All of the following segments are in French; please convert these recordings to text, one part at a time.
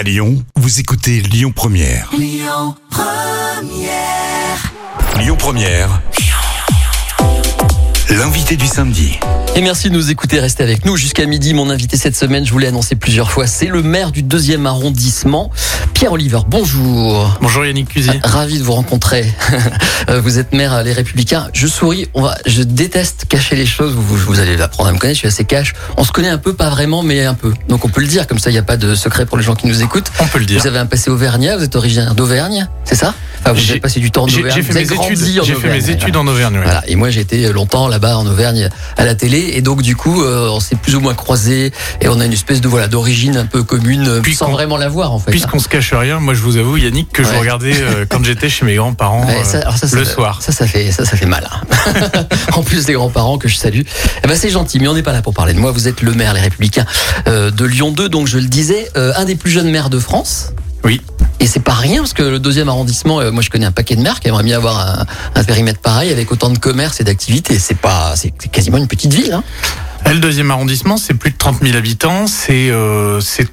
À Lyon, vous écoutez Lyon Première. Lyon Première. Lyon Première. L'invité du samedi. Et merci de nous écouter, restez avec nous jusqu'à midi. Mon invité cette semaine, je vous l'ai annoncé plusieurs fois, c'est le maire du deuxième arrondissement, Pierre Oliver. Bonjour. Bonjour Yannick Cusy. Ravi de vous rencontrer. Euh, vous êtes maire Les Républicains. Je souris. On va, je déteste cacher les choses. Vous, vous allez apprendre à me connaître. Je suis assez cash. On se connaît un peu, pas vraiment, mais un peu. Donc on peut le dire. Comme ça, il n'y a pas de secret pour les gens qui nous écoutent. On peut le dire. Vous avez un passé auvergnat. Vous êtes originaire d'Auvergne, c'est ça? Enfin, Vous J'ai- avez passé du temps en Auvergne. j'ai fait, mes études, j'ai fait mes études en Auvergne. oui. Voilà. Et moi, j'ai été longtemps là-bas en Auvergne à la télé, et donc du coup, euh, on s'est plus ou moins croisés, et on a une espèce de voilà d'origine un peu commune, euh, Puisqu'on- sans vraiment la voir en fait. Puisqu'on se cache rien, moi je vous avoue Yannick que je regardais euh, quand j'étais chez mes grands-parents Ouais, euh, le soir. Ça, ça fait, ça, ça fait mal. hein. en plus des grands-parents que je salue. Eh ben, c'est gentil, mais on n'est pas là pour parler de moi. Vous êtes le maire, les Républicains euh, de Lyon 2, donc je le disais, euh, un des plus jeunes maires de France. Oui. Et c'est pas rien parce que le deuxième arrondissement, euh, moi je connais un paquet de maires qui aimeraient bien avoir un, un périmètre pareil avec autant de commerce et d'activités. C'est pas, c'est quasiment une petite ville. Hein. Le deuxième arrondissement, c'est plus de 30 000 habitants. C'est euh, c'est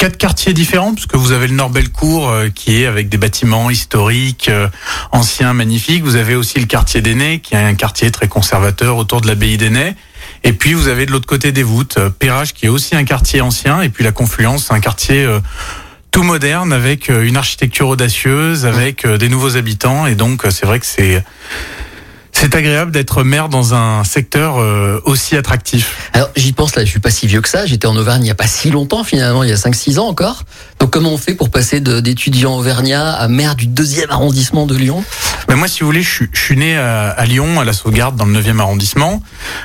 quatre quartiers différents, puisque vous avez le Nord-Bellecour euh, qui est avec des bâtiments historiques, euh, anciens, magnifiques. Vous avez aussi le quartier d'Aînay, qui est un quartier très conservateur autour de l'abbaye d'Aînay. Et puis vous avez de l'autre côté des voûtes, euh, Perrache, qui est aussi un quartier ancien. Et puis la Confluence, un quartier euh, tout moderne, avec euh, une architecture audacieuse, avec euh, des nouveaux habitants. Et donc euh, c'est vrai que c'est... C'est agréable d'être maire dans un secteur aussi attractif. Alors j'y pense là, je suis pas si vieux que ça. J'étais en Auvergne il y a pas si longtemps finalement, il y a 5-6 ans encore. Donc comment on fait pour passer d'étudiant auvergnat à maire du deuxième arrondissement de Lyon? Mais moi, si vous voulez, je suis, je suis né à, à Lyon, à la Sauvegarde, dans le 9e arrondissement.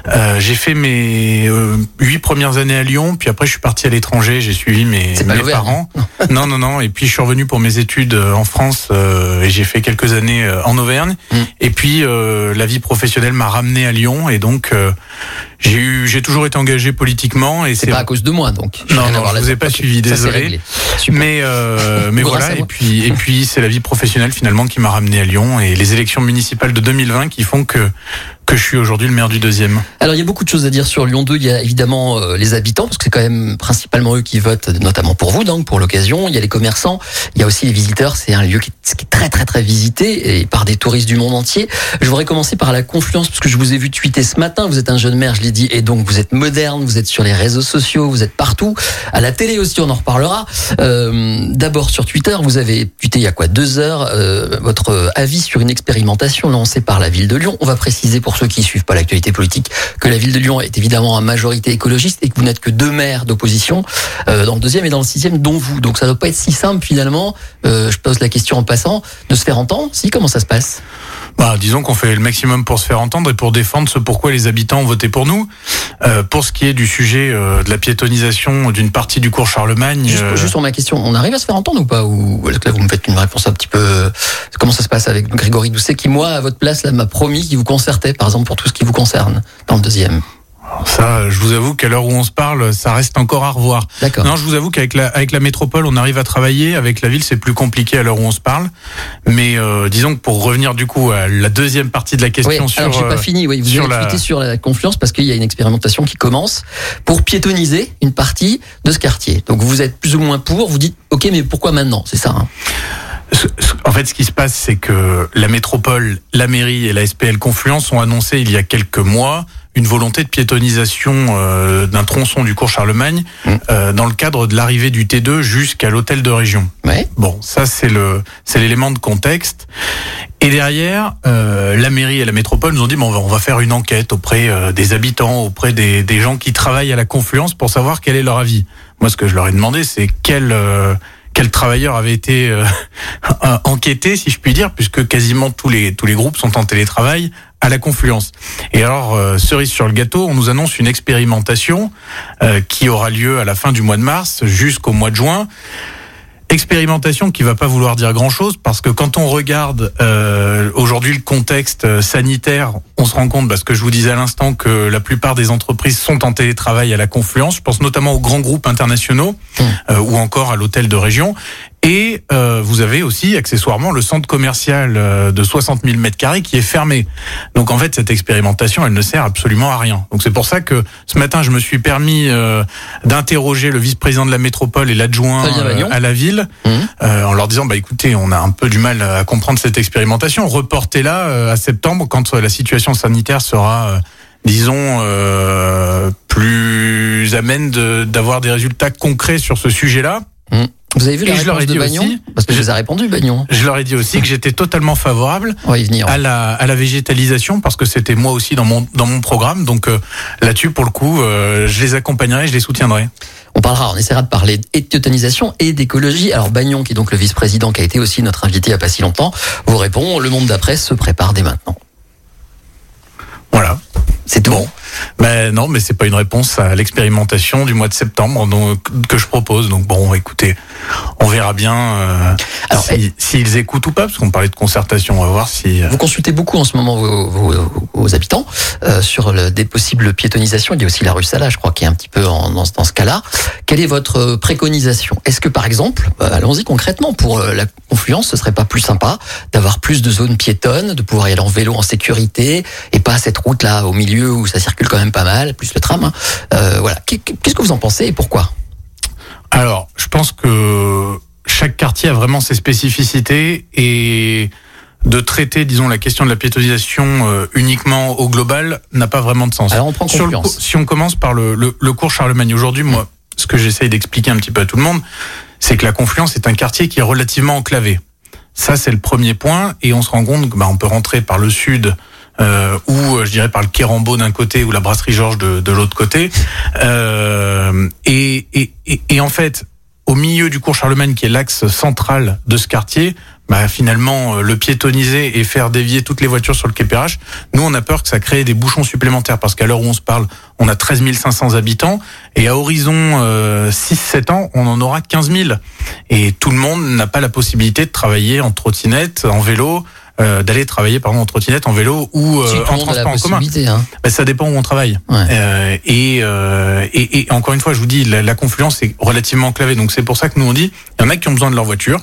Euh, j'ai fait mes euh, huit premières années à Lyon, puis après, je suis parti à l'étranger. J'ai suivi mes, parents. non, non, non. Et puis, je suis revenu pour mes études euh, en France euh, et j'ai fait quelques années en Auvergne. Mm. Et puis, euh, la vie professionnelle m'a ramené à Lyon, et donc euh, j'ai eu, j'ai toujours été engagé politiquement. Et C'est pas à cause de moi donc. Non, non, je vous ai pas suivi, désolé. Mais euh, mais Grâce voilà et puis et puis c'est la vie professionnelle finalement qui m'a ramené à Lyon et les élections municipales de 2020 qui font que que je suis aujourd'hui le maire du deuxième. Alors il y a beaucoup de choses à dire sur Lyon 2. Il y a évidemment euh, les habitants, parce que c'est quand même principalement eux qui votent, notamment pour vous, donc pour l'occasion. Il y a les commerçants, il y a aussi les visiteurs. C'est un lieu qui est, très très très visité et par des touristes du monde entier. Je voudrais commencer par la confluence, parce que je vous ai vu tweeter ce matin. Vous êtes un jeune maire, je l'ai dit, et donc vous êtes moderne, vous êtes sur les réseaux sociaux, vous êtes partout, à la télé aussi, on en reparlera. Euh, D'abord sur Twitter, vous avez tweeté il y a quoi deux heures euh, votre avis sur une expérimentation lancée par la ville de Lyon. On va préciser pour ceux qui suivent pas l'actualité politique que la ville de Lyon est évidemment en majorité écologiste et que vous n'êtes que deux maires d'opposition euh, dans le deuxième et dans le sixième, dont vous. Donc ça doit pas être si simple finalement. Euh, je pose la question en passant de se faire entendre. Si comment ça se passe? Bah, disons qu'on fait le maximum pour se faire entendre et pour défendre ce pourquoi les habitants ont voté pour nous. Euh, pour ce qui est du sujet euh, de la piétonisation d'une partie du cours Charlemagne, Juste, euh, juste sur ma question, on arrive à se faire entendre ou pas Ou est-ce que là vous me faites une réponse un petit peu Comment ça se passe avec Grégory Doucet qui moi à votre place là m'a promis qu'il vous concertait par exemple pour tout ce qui vous concerne dans le deuxième? Ça, je vous avoue qu'à l'heure où on se parle, ça reste encore à revoir. D'accord. Non, je vous avoue qu'avec la, avec la métropole, on arrive à travailler. Avec la ville, c'est plus compliqué à l'heure où on se parle. Mais euh, disons que pour revenir du coup à la deuxième partie de la question Oui, sur, alors j'ai pas euh, fini. Oui, vous sur avez la- sur la confiance parce qu'il y a une expérimentation qui commence pour piétoniser une partie de ce quartier. Donc vous êtes plus ou moins pour. Vous dites ok, mais pourquoi maintenant? C'est ça. hein en fait, ce qui se passe, c'est que la métropole, la mairie et la SPL Confluence ont annoncé il y a quelques mois une volonté de piétonisation euh, d'un tronçon du cours Charlemagne Mm. euh, dans le cadre de l'arrivée du T2 jusqu'à l'hôtel de région. ouais. Bon, ça c'est le c'est l'élément de contexte. Et derrière, euh, la mairie et la métropole nous ont dit bon, on va, on va faire une enquête auprès euh, des habitants, auprès des, des gens qui travaillent à la confluence pour savoir quel est leur avis. Moi, ce que je leur ai demandé, c'est quel euh, quel travailleur avait été euh, enquêté, si je puis dire, puisque quasiment tous les tous les groupes sont en télétravail à la confluence. Et alors, euh, cerise sur le gâteau, on nous annonce une expérimentation euh, qui aura lieu à la fin du mois de mars jusqu'au mois de juin. Expérimentation qui va pas vouloir dire grand chose parce que quand on regarde euh, aujourd'hui le contexte euh, sanitaire, on se rend compte, parce que je vous disais à l'instant que la plupart des entreprises sont en télétravail à la confluence. Je pense notamment aux grands groupes internationaux Mmh. euh, ou encore à l'hôtel de région. Et euh, vous avez aussi accessoirement le centre commercial euh, de 60 000 mètres carrés qui est fermé. Donc en fait, cette expérimentation, elle ne sert absolument à rien. Donc c'est pour ça que ce matin, je me suis permis euh, d'interroger le vice-président de la métropole et l'adjoint Bagnon. à la ville, Mhm. euh, en leur disant, bah écoutez, on a un peu du mal à comprendre cette expérimentation. Reportez-la euh, à septembre quand euh, la situation sanitaire sera, euh, disons, euh, plus amène de- d'avoir des résultats concrets sur ce sujet-là. Vous avez vu Et la je leur ai réponse de dit Bagnon aussi- Parce que je vous ai répondu, Bagnon. Je leur ai dit aussi que j'étais totalement favorable venir. à la, à la végétalisation parce que c'était moi aussi dans mon, dans mon programme. Donc euh, là-dessus, pour le coup, euh, je les accompagnerai, je les soutiendrai. On parlera, on essaiera de parler d'éthiotonisation et d'écologie. Alors Bagnon, qui est donc le vice-président, qui a été aussi notre invité il n'y a pas si longtemps, vous répond, le monde d'après se prépare dès maintenant. Voilà. C'est tout. Bon. Ben non, mais c'est pas une réponse à l'expérimentation du mois de septembre donc, que je propose. Donc bon, écoutez, on verra bien euh, Alors, si- s'ils écoutent ou pas, parce qu'on parlait de concertation. On va voir si. euh, Vous consultez beaucoup en ce moment vos, vos- vos habitants euh, sur le, des possibles piétonisations. Il y a aussi la rue Sala, je crois, qui est un petit peu en, dans, ce- dans ce cas-là. Quelle est votre préconisation? Est-ce que, par exemple, euh, allons-y concrètement, pour la confluence, ce serait pas plus sympa d'avoir plus de zones piétonnes, de pouvoir y aller en vélo en sécurité et pas cette route-là au milieu où ça circule quand même pas mal, plus le tram. hein. Euh, voilà. Qu'est- Qu'est-ce que vous en pensez et pourquoi? Alors, je pense que chaque quartier a vraiment ses spécificités et de traiter, disons, la question de la piétonisation euh, uniquement au global n'a pas vraiment de sens. Alors on prend Sur le si on commence par le, le, le cours Charlemagne, aujourd'hui, moi, ce que j'essaye d'expliquer un petit peu à tout le monde, c'est que la Confluence est un quartier qui est relativement enclavé. Ça, c'est le premier point, et on se rend compte que bah, on peut rentrer par le sud. Euh, ou euh, je dirais par le Kérambeau d'un côté ou la brasserie Georges de, de l'autre côté. Euh, et, et, et, et en fait au milieu du cours Charlemagne qui est l'axe central de ce quartier bah, finalement euh, le piétoniser et faire dévier toutes les voitures sur le quai nous on a peur que ça crée des bouchons supplémentaires. Parce qu'à l'heure où on se parle, on a 13 500 habitants. Et à horizon euh, 6-7 ans, on en aura 15 000 et tout le monde n'a pas la possibilité de travailler en trottinette, en vélo, euh, d'aller travailler pardon en trottinette, en vélo ou euh, en transport en commun. Hein. Ben, ça dépend où on travaille. Ouais. Euh, et, euh, et, et encore une fois, je vous dis, la, la confluence est relativement enclavée. Donc c'est pour ça que nous on dit, il y en a qui ont besoin de leur voiture.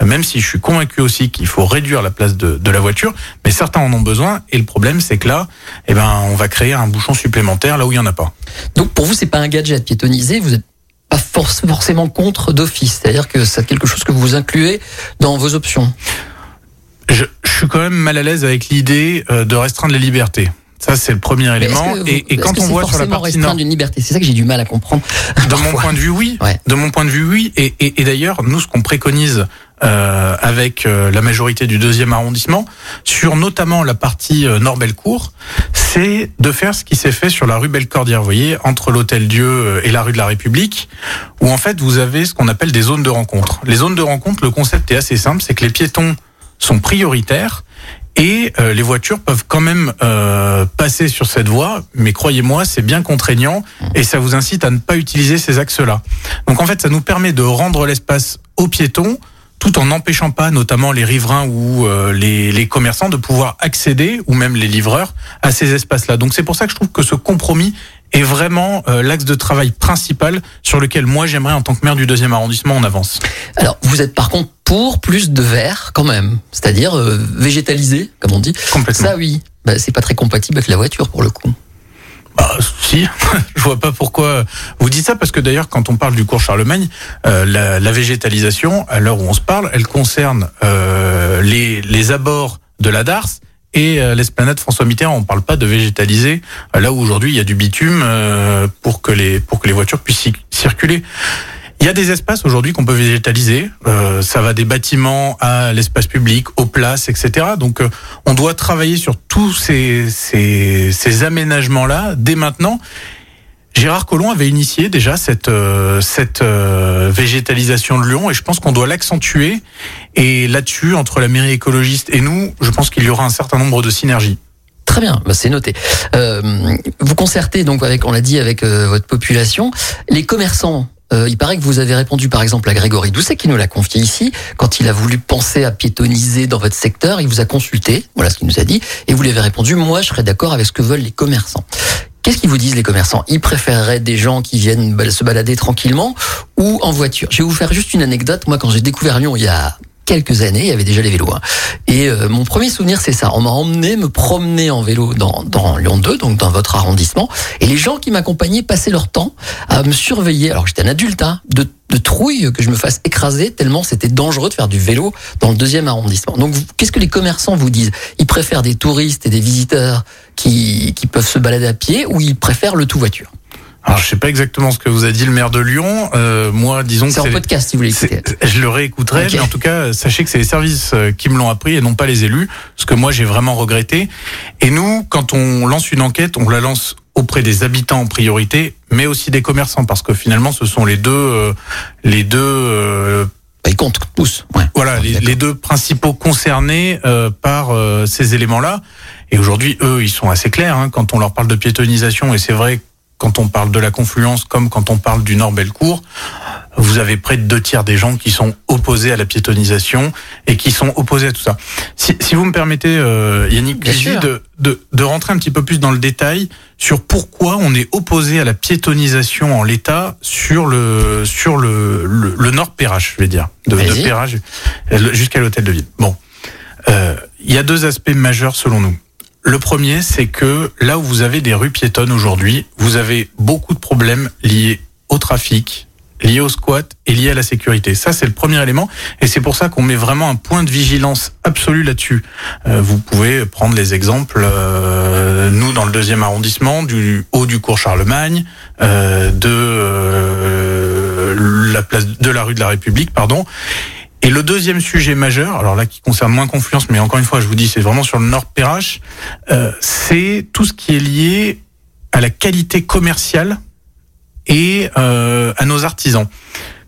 euh, Même si je suis convaincu aussi qu'il faut réduire la place de, de la voiture, mais certains en ont besoin. Et le problème, c'est que là, eh ben, on va créer un bouchon supplémentaire là où il y en a pas. Donc pour vous, c'est pas un gadget piétonisé, vous êtes pas forc- forcément contre d'office, c'est-à-dire que c'est quelque chose que vous incluez dans vos options. Je, je suis quand même mal à l'aise avec l'idée euh, de restreindre les libertés. Ça, c'est le premier Mais élément. vous- Et, et quand on voit sur la partie restreindre nord, une liberté, c'est ça que j'ai du mal à comprendre. De mon point de vue, oui. Ouais. De mon point de vue, oui. Et, et, et d'ailleurs, nous, ce qu'on préconise euh, avec euh, la majorité du deuxième arrondissement, sur notamment la partie euh, Nord-Bellecour, c'est de faire ce qui s'est fait sur la rue Bellecordière, vous voyez, entre l'Hôtel Dieu euh, et la rue de la République, où en fait, vous avez ce qu'on appelle des zones de rencontre. Les zones de rencontre, le concept est assez simple, c'est que les piétons sont prioritaires et euh, les voitures peuvent quand même euh, passer sur cette voie, mais croyez-moi, c'est bien contraignant et ça vous incite à ne pas utiliser ces axes-là. Donc en fait, ça nous permet de rendre l'espace aux piétons tout en n'empêchant pas notamment les riverains ou euh, les, les commerçants de pouvoir accéder, ou même les livreurs, à ces espaces-là. Donc c'est pour ça que je trouve que ce compromis est vraiment l'axe de travail principal sur lequel moi j'aimerais en tant que maire du deuxième arrondissement on avance. Alors vous êtes par contre pour plus de verre quand même, c'est-à-dire euh, végétalisé, comme on dit. Complètement. Ça oui, bah, c'est pas très compatible avec la voiture pour le coup. Bah, si, je vois pas pourquoi vous dites ça parce que d'ailleurs quand on parle du cours Charlemagne, euh, la, la végétalisation à l'heure où on se parle, elle concerne euh, les, les abords de la Darse et euh, l'esplanade François Mitterrand. On parle pas de végétaliser euh, là où aujourd'hui il y a du bitume euh, pour que les pour que les voitures puissent ci- circuler. Il y a des espaces aujourd'hui qu'on peut végétaliser. Euh, ça va des bâtiments à l'espace public, aux places, etc. Donc, euh, on doit travailler sur tous ces, ces, ces aménagements-là dès maintenant. Gérard Collomb avait initié déjà cette, euh, cette euh, végétalisation de Lyon et je pense qu'on doit l'accentuer. Et là-dessus, entre la mairie écologiste et nous, je pense qu'il y aura un certain nombre de synergies. Très bien, bah, c'est noté. Euh, vous concertez donc avec, on l'a dit, avec euh, votre population. Les commerçants, euh, il paraît que vous avez répondu par exemple à Grégory Doucet qui nous l'a confié ici, quand il a voulu penser à piétoniser dans votre secteur, il vous a consulté, voilà ce qu'il nous a dit, et vous lui avez répondu, moi je serais d'accord avec ce que veulent les commerçants. Qu'est-ce qu'ils vous disent les commerçants? Ils préféreraient des gens qui viennent se balader tranquillement ou en voiture. Je vais vous faire juste une anecdote. Moi, quand j'ai découvert Lyon il y a quelques années, il y avait déjà les vélos. hein. Et euh, mon premier souvenir, c'est ça. On m'a emmené me promener en vélo dans, dans Lyon 2, donc dans votre arrondissement. Et les gens qui m'accompagnaient passaient leur temps à me surveiller. Alors j'étais un adulte, hein, de, de trouille que je me fasse écraser tellement c'était dangereux de faire du vélo dans le deuxième arrondissement. Donc, qu'est-ce que les commerçants vous disent? Ils préfèrent des touristes et des visiteurs qui, qui peuvent se balader à pied ou ils préfèrent le tout voiture? Alors, je sais pas exactement ce que vous a dit le maire de Lyon. Euh, moi, disons que C'est en podcast si vous c'est- je le réécouterai, mais en tout cas, sachez que c'est les services euh, qui me l'ont appris et non pas les élus, ce que moi j'ai vraiment regretté. Et nous, quand on lance une enquête, on la lance auprès des habitants en priorité, mais aussi des commerçants, parce que finalement, ce sont les deux, euh, les deux euh, Bah, ils comptent tous. Ouais. voilà, les deux principaux concernés euh, par euh, ces éléments-là. Et aujourd'hui, eux, ils sont assez clairs hein, quand on leur parle de piétonisation. Et c'est vrai, quand on parle de la confluence, comme quand on parle du Nord-Bellecour, vous avez près de deux tiers des gens qui sont opposés à la piétonisation et qui sont opposés à tout ça. Si, si vous me permettez, euh, Yannick, de, de, de rentrer un petit peu plus dans le détail sur pourquoi on est opposé à la piétonisation en l'état sur le sur le, le, le Nord Perrache, je vais dire, de. Perrache jusqu'à l'hôtel de ville. Bon, Euh, il y a deux aspects majeurs selon nous. Le premier, c'est que là où vous avez des rues piétonnes aujourd'hui, vous avez beaucoup de problèmes liés au trafic, liés au squat et liés à la sécurité. Ça, c'est le premier élément. Et c'est pour ça qu'on met vraiment un point de vigilance absolu là-dessus. Euh, vous pouvez prendre les exemples, euh, nous, dans le deuxième arrondissement, du haut du cours Charlemagne, euh, de la place de la rue de la République, pardon. Et le deuxième sujet majeur, alors là qui concerne moins Confluence, mais encore une fois, je vous dis, c'est vraiment sur le Nord Perrache, euh, c'est tout ce qui est lié à la qualité commerciale et euh, à nos artisans.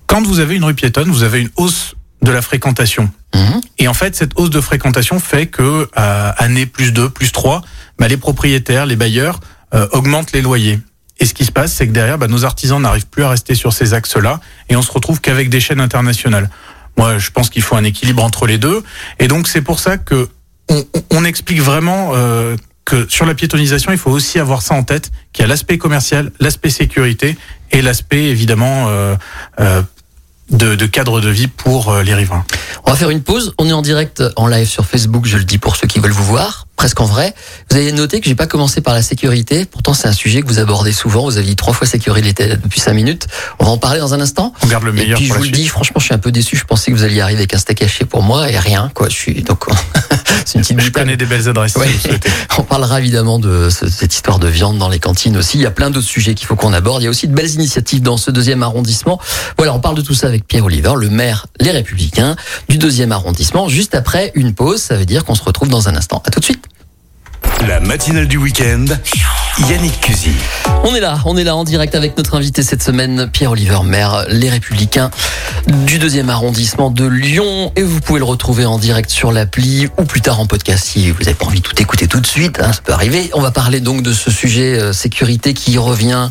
Quand vous avez une rue piétonne, vous avez une hausse de la fréquentation. Mhm. Et en fait, cette hausse de fréquentation fait que à année plus 2, plus 3, bah, les propriétaires, les bailleurs euh, augmentent les loyers. Et ce qui se passe, c'est que derrière, bah, nos artisans n'arrivent plus à rester sur ces axes-là, et on se retrouve qu'avec des chaînes internationales. Moi, je pense qu'il faut un équilibre entre les deux, et donc c'est pour ça que on, explique vraiment euh, que sur la piétonisation, il faut aussi avoir ça en tête, qu'il y a l'aspect commercial, l'aspect sécurité et l'aspect évidemment euh, euh, de, de cadre de vie pour les riverains. On va faire une pause. On est en direct en live sur Facebook, je le dis pour ceux qui veulent vous voir, presque en vrai. Vous avez noté que j'ai pas commencé par la sécurité. Pourtant, c'est un sujet que vous abordez souvent. Vous avez dit trois fois sécurité depuis cinq minutes. On va en parler dans un instant. On garde le Et meilleur puis je vous le dis, franchement, je suis un peu déçu. Je pensais que vous alliez arriver avec un steak haché pour moi et rien, quoi. Je suis donc c'est une petite Je connais des belles adresses. Ouais. si. On parlera évidemment de ce- cette histoire de viande dans les cantines aussi. Il y a plein d'autres sujets qu'il faut qu'on aborde. Il y a aussi de belles initiatives dans ce deuxième arrondissement. Voilà, on parle de tout ça avec Pierre Oliver, le maire Les Républicains du deuxième arrondissement. Juste après une pause, ça veut dire qu'on se retrouve dans un instant. À tout de suite. La matinale du week-end. Yannick Cusy. On est là, on est là en direct avec notre invité cette semaine, Pierre-Oliver Maire, Les Républicains du deuxième arrondissement de Lyon. Et vous pouvez le retrouver en direct sur l'appli ou plus tard en podcast si vous n'avez pas envie de tout écouter tout de suite, hein, ça peut arriver. On va parler donc de ce sujet euh, sécurité qui revient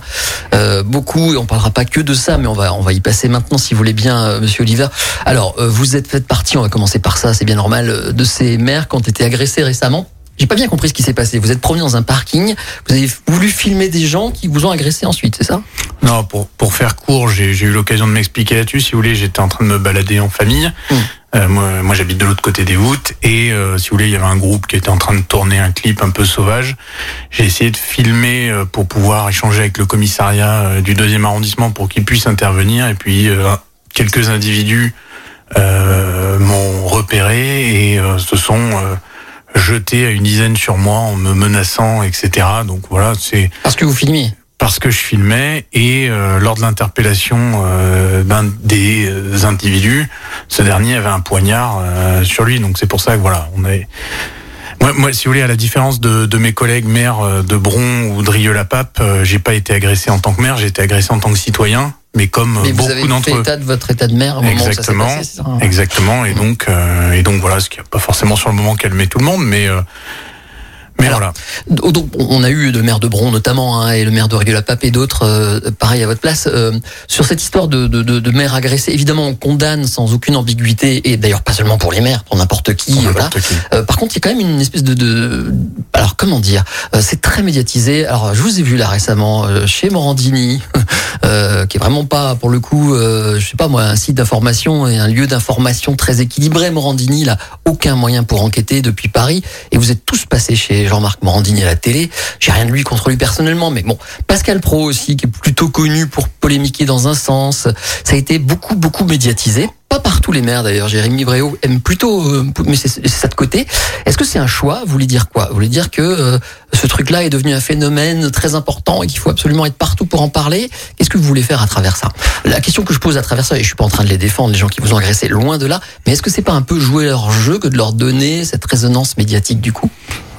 euh, beaucoup et on parlera pas que de ça, mais on va y passer maintenant si vous voulez bien, euh, Monsieur Oliver. Alors vous êtes fait partie, on va commencer par ça, c'est bien normal, de ces maires qui ont été agressés récemment. J'ai pas bien compris ce qui s'est passé. Vous êtes promené dans un parking, vous avez voulu filmer des gens qui vous ont agressé ensuite, c'est ça? Non, pour, pour faire court, j'ai eu l'occasion de m'expliquer là-dessus. Si vous voulez, j'étais en train de me balader en famille. Mm. Euh, moi, moi j'habite de l'autre côté des voûtes. Et euh, si vous voulez, il y avait un groupe qui était en train de tourner un clip un peu sauvage. J'ai essayé de filmer euh, pour pouvoir échanger avec le commissariat euh, du deuxième arrondissement pour qu'ils puissent intervenir. Et puis, euh, quelques individus euh, m'ont repéré et euh, se sont jetés à une dizaine sur moi en me menaçant, etc. Donc voilà, c'est Parce que vous filmiez. parce que je filmais et euh, lors de l'interpellation euh, d'un des euh, individus, ce dernier avait un poignard euh, sur lui. Donc c'est pour ça que voilà, on est. Moi, moi, si vous voulez, à la différence de, de mes collègues maires euh, de Bron ou de Rieux-la-Pape, euh, j'ai pas été agressé en tant que maire, j'ai été agressé en tant que citoyen, mais comme euh, Mais vous avez beaucoup d'entre fait eux. état de votre état de mère au moment où ça s'est Exactement, passé, ça exactement. Et donc, euh, et donc voilà, ce qui a pas forcément sur le moment calmé tout le monde, mais euh, Mais Alors, voilà. Donc, on a eu le maire de Bron notamment hein, et le maire de Rigueux-la-Pape et d'autres, euh, pareil à votre place. Euh, sur cette histoire de, de, de, de maire agressé, évidemment, on condamne sans aucune ambiguïté, et d'ailleurs pas seulement pour les maires, pour n'importe qui. Pour voilà. qui. Euh, par contre, il y a quand même une espèce de, de alors comment dire, euh, c'est très médiatisé. Alors, je vous ai vu là récemment euh, chez Morandini, euh, qui est vraiment pas pour le coup, euh, je sais pas moi, un site d'information et un lieu d'information très équilibré. Morandini, là, aucun moyen pour enquêter depuis Paris, et vous êtes tous passés chez Jean-Marc Morandini à la télé. J'ai rien de lui contre lui personnellement, mais bon, Pascal Pro aussi, qui est plutôt connu pour polémiquer dans un sens, ça a été beaucoup beaucoup médiatisé. Pas par tous les maires d'ailleurs. Jérémy Bréau aime plutôt, euh, mais c'est ça de côté. Est-ce que c'est un choix? Vous voulez dire quoi? Vous voulez dire que euh, ce truc-là est devenu un phénomène très important et qu'il faut absolument être partout pour en parler? Qu'est-ce que vous voulez faire à travers ça? La question que je pose à travers ça, et je suis pas en train de les défendre, les gens qui vous ont agressé, loin de là, mais est-ce que c'est pas un peu jouer leur jeu que de leur donner cette résonance médiatique du coup?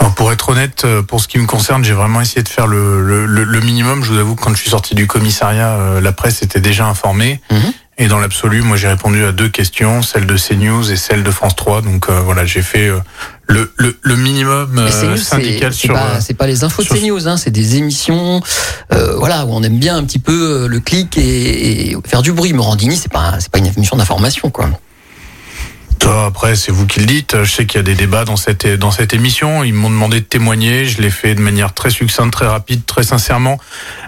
Alors, pour être honnête, euh, pour ce qui me concerne, j'ai vraiment essayé de faire le, le, le- minimum. Je vous avoue que quand je suis sorti du commissariat, euh, la presse était déjà informée. Mhm. Et dans l'absolu, moi j'ai répondu à deux questions, celle de CNews et celle de France 3. Donc euh, voilà, j'ai fait euh, le, le, le minimum euh, CNews, syndical c'est sur... pas, euh, c'est pas les infos de CNews, hein, c'est des émissions, euh, voilà, où on aime bien un petit peu euh, le clic et, et faire du bruit. Morandini, c'est pas, c'est pas une émission d'information, quoi. Après, c'est vous qui le dites. Je sais qu'il y a des débats dans cette, dans cette émission. Ils m'ont demandé de témoigner. Je l'ai fait de manière très succincte, très rapide, très sincèrement.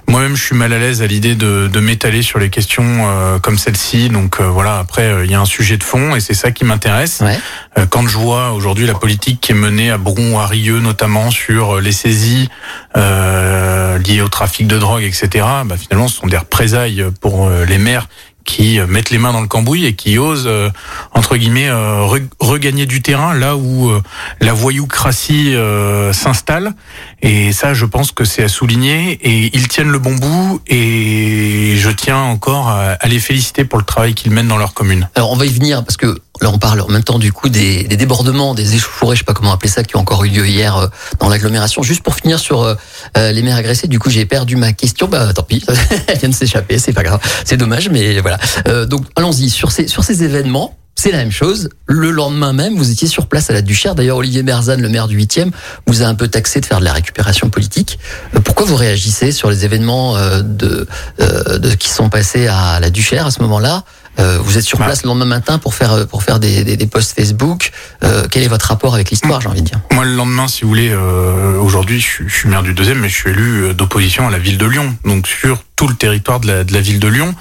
Moi-même, je suis mal à l'aise à l'idée de, de m'étaler sur les questions euh, comme celle-ci. Donc euh, voilà, après, euh, il y a un sujet de fond et c'est ça qui m'intéresse. Ouais. Euh, Quand je vois aujourd'hui la politique qui est menée à Bron, à Rieux, notamment sur les saisies euh, liées au trafic de drogue, etc., bah, finalement, ce sont des représailles pour les maires qui euh, mettent les mains dans le cambouis et qui osent, euh, entre guillemets, euh, re- regagner du terrain là où la voyoucratie s'installe. Et ça, je pense que c'est à souligner. Et ils tiennent le bon bout. Et je tiens encore à les féliciter pour le travail qu'ils mènent dans leur commune. Alors on va y venir parce que là on parle en même temps du coup des, des débordements, des échauffourées, je sais pas comment appeler ça, qui ont encore eu lieu hier euh, dans l'agglomération. Juste pour finir sur euh, euh, les maires agressés, du coup j'ai perdu ma question. Bah tant pis, elle vient de s'échapper, c'est pas grave, c'est dommage, mais voilà. Euh, donc allons-y sur ces sur ces événements. C'est la même chose. Le lendemain même, vous étiez sur place à la Duchère. D'ailleurs, Olivier Berzan, le maire du 8e, vous a un peu taxé de faire de la récupération politique. Euh, Pourquoi vous réagissez sur les événements euh, de, de qui sont passés à la Duchère à ce moment-là? Euh, Vous êtes sur Bah. place le lendemain matin pour faire euh, pour faire des, des, des posts Facebook. Euh, quel est votre rapport avec l'histoire, j'ai envie de dire Moi, le lendemain, si vous voulez, euh, aujourd'hui, je, suis- je suis maire du deuxième, mais je suis élu euh, d'opposition à la ville de Lyon, donc sur tout le territoire de la, de la ville de Lyon.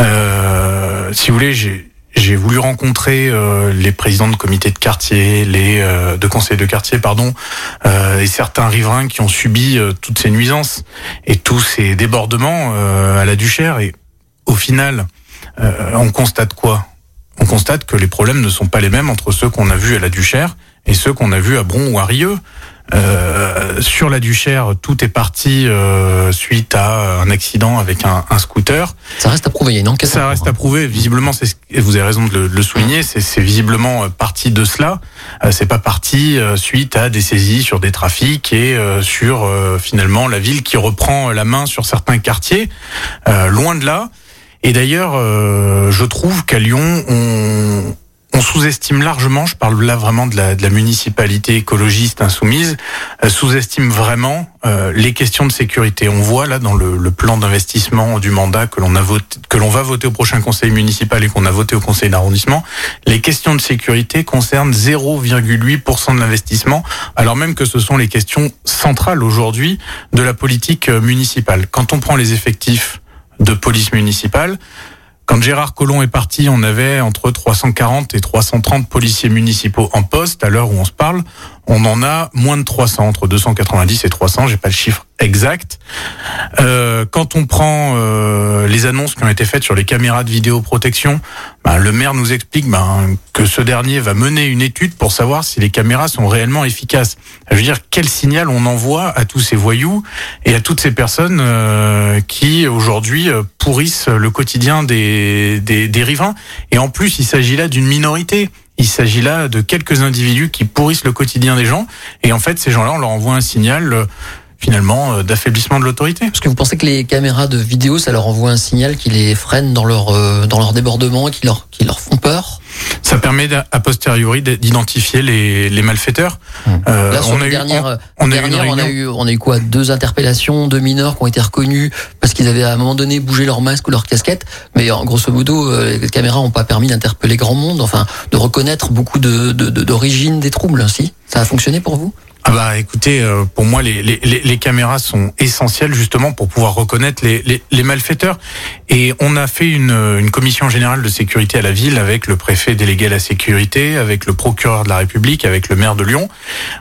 Euh, si vous voulez, j'ai j'ai voulu rencontrer euh, les présidents de comités de quartier, les euh, de conseils de quartier, pardon, euh, et certains riverains qui ont subi toutes ces nuisances et tous ces débordements euh, à la Duchère. Et au final, euh, on constate quoi? On constate que les problèmes ne sont pas les mêmes entre ceux qu'on a vus à la Duchère et ceux qu'on a vus à Bron ou à Rieux. Euh, sur la Duchère, tout est parti euh, suite à un accident avec un, un scooter. Ça reste à prouver. Il y a une enquête. en Ça reste hein. à prouver. Visiblement, c'est ce- et vous avez raison de le, de le souligner. C'est c'est visiblement euh, parti de cela. Euh, C'est pas parti euh, suite à des saisies sur des trafics et euh, sur euh, finalement la ville qui reprend la main sur certains quartiers. Euh, loin de là. Et d'ailleurs, euh, je trouve qu'à Lyon, on, sous-estime largement, je parle là vraiment de la, municipalité écologiste insoumise, euh, sous-estime vraiment euh, les questions de sécurité. On voit là dans le, plan d'investissement du mandat que l'on que l'on va voter au prochain conseil municipal et qu'on a voté au conseil d'arrondissement, les questions de sécurité concernent 0,8% de l'investissement, alors même que ce sont les questions centrales aujourd'hui de la politique euh, municipale. Quand on prend les effectifs de police municipale, quand Gérard Collomb est parti, on avait entre 340 et 330 policiers municipaux en poste. À l'heure où on se parle, on en a moins de 300, entre 290 et 300. J'ai pas le chiffre exact. Euh, quand on prend euh, les annonces qui ont été faites sur les caméras de vidéoprotection, ben, le maire nous explique ben, que ce dernier va mener une étude pour savoir si les caméras sont réellement efficaces. Je veux dire, quel signal on envoie à tous ces voyous et à toutes ces personnes euh, qui aujourd'hui euh, pourrissent le quotidien des, des, des riverains. Et en plus, il s'agit là d'une minorité. Il s'agit là de quelques individus qui pourrissent le quotidien des gens. Et en fait, ces gens-là, on leur envoie un signal euh, finalement euh, d'affaiblissement de l'autorité. Parce que vous pensez que les caméras de vidéo, ça leur envoie un signal qui les freine dans leur euh, dans leur débordement, qui leur qui leur font peur? Ça permet a posteriori d'identifier les, les malfaiteurs. Euh, Là, sur on, a eu, on, on a eu une dernières, on a réunion. eu, on a eu quoi? Deux interpellations, deux mineurs qui ont été reconnus parce qu'ils avaient à un moment donné bougé leur masque ou leur casquette. Mais en grosso modo, euh, les caméras n'ont pas permis d'interpeller grand monde, enfin, de reconnaître beaucoup de de- de- d'origine des troubles. Si? Ça a fonctionné pour vous? Ah bah écoutez, euh, pour moi les, les, les- caméras sont essentielles justement pour pouvoir reconnaître les, les, les malfaiteurs. Et on a fait une, une commission générale de sécurité à la ville avec le préfet délégué à la sécurité, avec le procureur de la République, avec le maire de Lyon.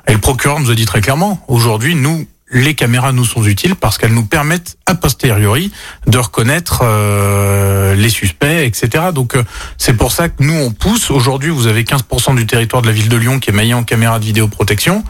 Et le procureur nous a dit très clairement, aujourd'hui nous les caméras nous sont utiles parce qu'elles nous permettent a posteriori de reconnaître euh, les suspects, etc. Donc euh, c'est pour ça que nous on pousse. Aujourd'hui, vous avez 15% du territoire de la ville de Lyon qui est maillé en caméras de vidéoprotection.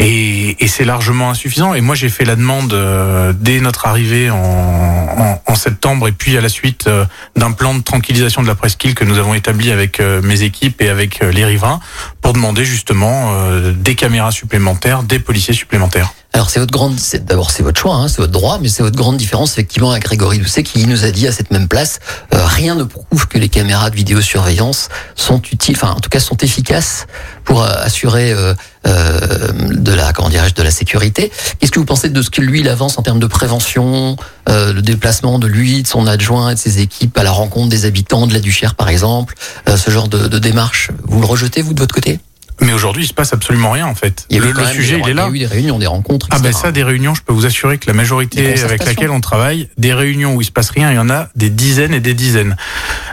Et, et c'est largement insuffisant. Et moi, j'ai fait la demande euh, dès notre arrivée en, en, en septembre, et puis à la suite euh, d'un plan de tranquillisation de la presqu'île que nous avons établi avec euh, mes équipes et avec euh, les riverains, pour demander justement des caméras supplémentaires, des policiers supplémentaires. Alors c'est votre grande, d'abord c'est votre choix, hein, c'est votre droit, mais c'est votre grande différence effectivement à Grégory Doucet qui nous a dit à cette même place, euh, rien ne prouve que les caméras de vidéosurveillance sont utiles, enfin en tout cas sont efficaces pour euh, assurer euh, euh, de la comment dirais-je de la sécurité. Qu'est-ce que vous pensez de ce que lui il avance en termes de prévention, euh, le déplacement de lui, de son adjoint et de ses équipes à la rencontre des habitants de la Duchère par exemple, ce genre de, de démarche, vous le rejetez vous de votre côté? Mais aujourd'hui, il se passe absolument rien en fait. Il y a eu Le, sujet, des- il est Il y là. a eu des réunions, des rencontres. Ah ben ça, des réunions, je peux vous assurer que la majorité avec laquelle on travaille, des réunions où il se passe rien, il y en a des dizaines et des dizaines.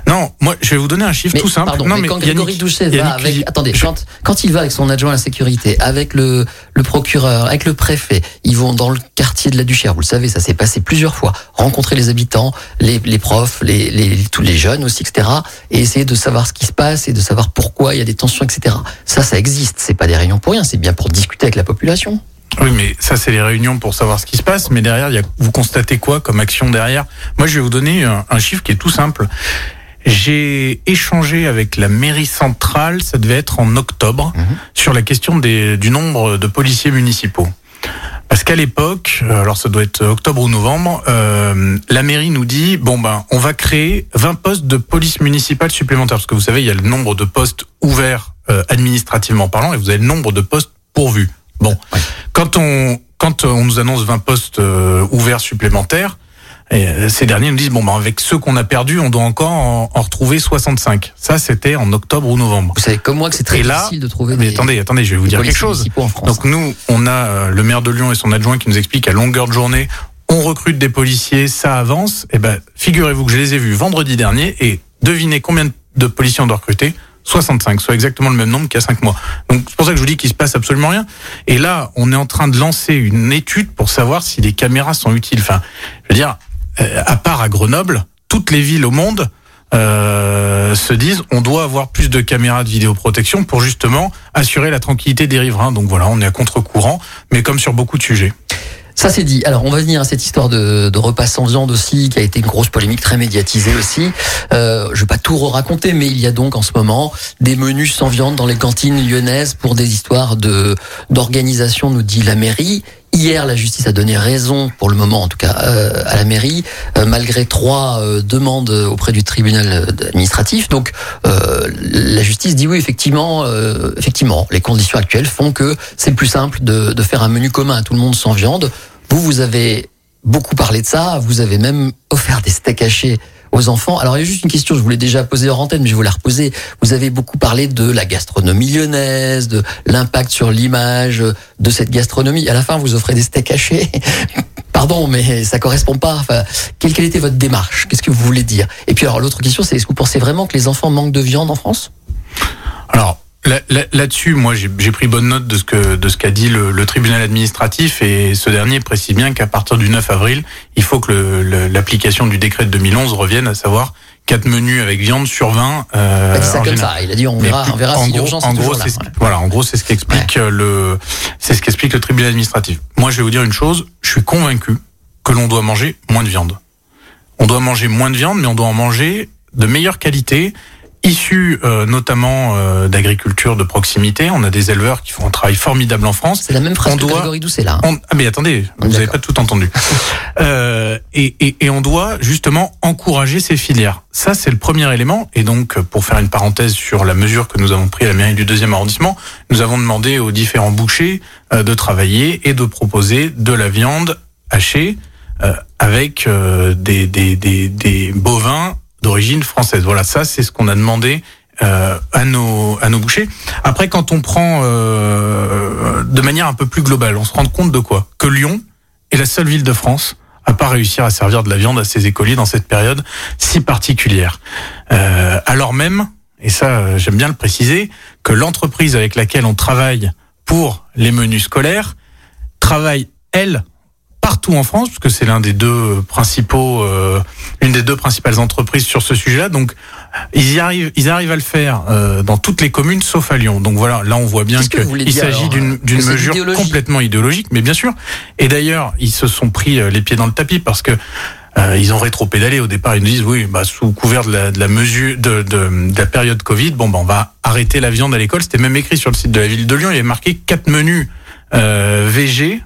Non, moi, je vais vous donner un chiffre Mais, tout simple. Pardon, non, mais quand Grégory Doucet va avec, attendez, je- quand, quand il va avec son adjoint à la sécurité, avec le, le procureur, avec le préfet, ils vont dans le quartier de la Duchère, vous le savez, ça s'est passé plusieurs fois, rencontrer les habitants, les, les profs, les, les, tous les jeunes aussi, etc., et essayer de savoir ce qui se passe et de savoir pourquoi il y a des tensions, etc. Ça, ça existe, c'est pas des réunions pour rien, c'est bien pour discuter avec la population. Oui, mais ça, c'est les réunions pour savoir ce qui se passe. Mais derrière, y a, vous constatez quoi comme action derrière? Moi, je vais vous donner un, un chiffre qui est tout simple. J'ai échangé avec la mairie centrale, ça devait être en octobre, Mhm. sur la question des, du nombre de policiers municipaux. Parce qu'à l'époque, alors ça doit être octobre ou novembre, euh, la mairie nous dit bon ben on va créer 20 postes de police municipale supplémentaires parce que vous savez il y a le nombre de postes ouverts euh, administrativement parlant et vous avez le nombre de postes pourvus. Bon, quand on quand on nous annonce 20 postes euh, ouverts supplémentaires, et euh, ces derniers nous disent bon ben avec ceux qu'on a perdus, on doit encore en, en retrouver 65. Ça c'était en octobre ou novembre. Vous savez comme moi que c'est très là, difficile de trouver Mais des, attendez, attendez, je vais vous dire quelque chose. Donc nous, on a euh, le maire de Lyon et son adjoint qui nous expliquent à longueur de journée, on recrute des policiers, ça avance. Et ben, figurez-vous que je les ai vus vendredi dernier et devinez combien de policiers on doit recruter 65, soit exactement le même nombre qu'il y a 5 mois. Donc c'est pour ça que je vous dis qu'il se passe absolument rien. Et là, on est en train de lancer une étude pour savoir si les caméras sont utiles. Enfin, je veux dire, euh, à part à Grenoble, toutes les villes au monde euh, se disent on doit avoir plus de caméras de vidéoprotection pour justement assurer la tranquillité des riverains. Donc voilà, on est à contre-courant, mais comme sur beaucoup de sujets. Ça c'est dit. Alors on va venir à cette histoire de, repas sans viande aussi, qui a été une grosse polémique très médiatisée aussi. Euh, je vais pas tout raconter, mais il y a donc en ce moment des menus sans viande dans les cantines lyonnaises pour des histoires de d'organisation, nous dit la mairie. Hier, la justice a donné raison, pour le moment en tout cas, euh, à la mairie, euh, malgré trois euh, demandes auprès du tribunal administratif. Donc, euh, la justice dit oui, effectivement, euh, effectivement, les conditions actuelles font que c'est plus simple de, de faire un menu commun à tout le monde sans viande. Vous, vous avez beaucoup parlé de ça. Vous avez même offert des steaks hachés aux enfants. Alors, il y a juste une question, je vous l'ai déjà posée hors antenne, mais je vais vous la reposer. Vous avez beaucoup parlé de la gastronomie lyonnaise, de l'impact sur l'image de cette gastronomie. À la fin, vous offrez des steaks hachés. Pardon, mais ça correspond pas. Enfin, quelle, quelle était votre démarche? Qu'est-ce que vous voulez dire? Et puis, alors, l'autre question, c'est est-ce que vous pensez vraiment que les enfants manquent de viande en France? Alors là- là- là-dessus, moi j'ai pris bonne note de ce que de ce qu'a dit le, le tribunal administratif et ce dernier précise bien qu'à partir du 9 avril, il faut que l'application du décret de 2011 revienne, à savoir quatre menus avec viande sur 20. Euh, Il a dit ça en comme ça. Il a dit on verra, on verra en si l'urgence en est gros, là. Ouais. voilà, en gros, c'est ce qu'explique euh, le, c'est ce qu'explique le tribunal administratif. Moi, je vais vous dire une chose. Je suis convaincu que l'on doit manger moins de viande. On doit manger moins de viande, mais on doit en manger de meilleure qualité issus euh, notamment euh, d'agriculture de proximité. On a des éleveurs qui font un travail formidable en France. C'est la même phrase On que doit- Grégory Doucet là. On- Ah mais attendez, vous n'avez pas tout entendu. Euh, et, et, et on doit justement encourager ces filières. Ça, c'est le premier élément. Et donc, pour faire une parenthèse sur la mesure que nous avons prise à la mairie du deuxième arrondissement, nous avons demandé aux différents bouchers euh, de travailler et de proposer de la viande hachée euh, avec euh, des, des, des, des bovins d'origine française. Voilà, ça, c'est ce qu'on a demandé euh, à nos bouchers. Après, quand on prend euh, de manière un peu plus globale, on se rend compte de quoi? Que Lyon est la seule ville de France à pas réussir à servir de la viande à ses écoliers dans cette période si particulière. Euh, alors même, et ça j'aime bien le préciser, que l'entreprise avec laquelle on travaille pour les menus scolaires travaille elle partout en France, parce que c'est l'un des deux principaux, euh, une des deux principales entreprises sur ce sujet-là. Donc, ils y arrivent, ils arrivent à le faire euh, dans toutes les communes, sauf à Lyon. Donc voilà, là on voit bien qu'il s'agit d'une c'est mesure complètement idéologique, mais bien sûr. Et d'ailleurs, ils se sont pris euh, les pieds dans le tapis parce que euh, ils ont rétro-pédalé au départ. Ils nous disent oui, bah, sous couvert de la, de la mesure de, de, de la période Covid, bon, bah, on va arrêter la viande à l'école. C'était même écrit sur le site de la ville de Lyon. Il y avait marqué quatre menus euh, VG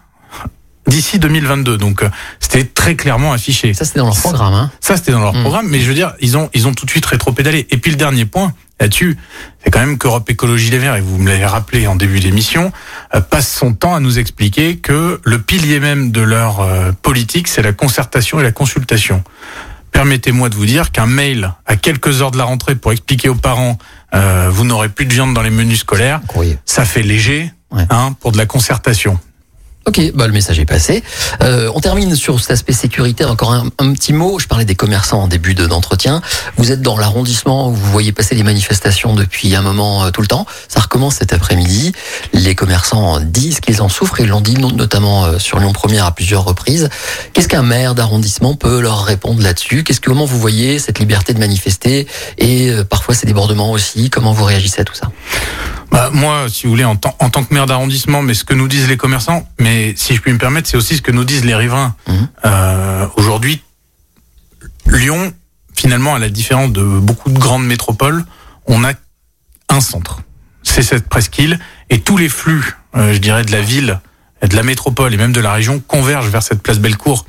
d'ici 2022. Donc euh, c'était très clairement affiché. Ça c'était dans leur programme. Hein. Ça, c'était dans leur Mm. programme, mais je veux dire, ils ont, ils ont tout de suite rétro-pédalé. Et puis le dernier point là-dessus, c'est quand même qu'Europe Écologie Les Verts, et vous me l'avez rappelé en début d'émission, euh, passe son temps à nous expliquer que le pilier même de leur euh, politique, c'est la concertation et la consultation. Permettez-moi de vous dire qu'un mail à quelques heures de la rentrée pour expliquer aux parents, euh, vous n'aurez plus de viande dans les menus scolaires, ça fait léger Ouais. hein, pour de la concertation. Ok, bah le message est passé. Euh, on termine sur cet aspect sécuritaire. Encore un, petit mot. Je parlais des commerçants en début de- d'entretien. Vous êtes dans l'arrondissement où vous voyez passer les manifestations depuis un moment euh, tout le temps. Ça recommence cet après-midi. Les commerçants disent qu'ils en souffrent et l'ont dit notamment euh, sur Lyon Première à plusieurs reprises. Qu'est-ce qu'un maire d'arrondissement peut leur répondre là-dessus? Qu'est-ce que comment vous voyez cette liberté de manifester? Et euh, parfois ces débordements aussi Comment vous réagissez à tout ça? Bah, moi, si vous voulez, en, tant- en tant que maire d'arrondissement, mais ce que nous disent les commerçants, mais si je puis me permettre, c'est aussi ce que nous disent les riverains. Mhm. Euh, Aujourd'hui, Lyon, finalement, à la différence de beaucoup de grandes métropoles, on a un centre. C'est cette presqu'île, et tous les flux, euh, je dirais, de la ville, de la métropole et même de la région convergent vers cette place Bellecour.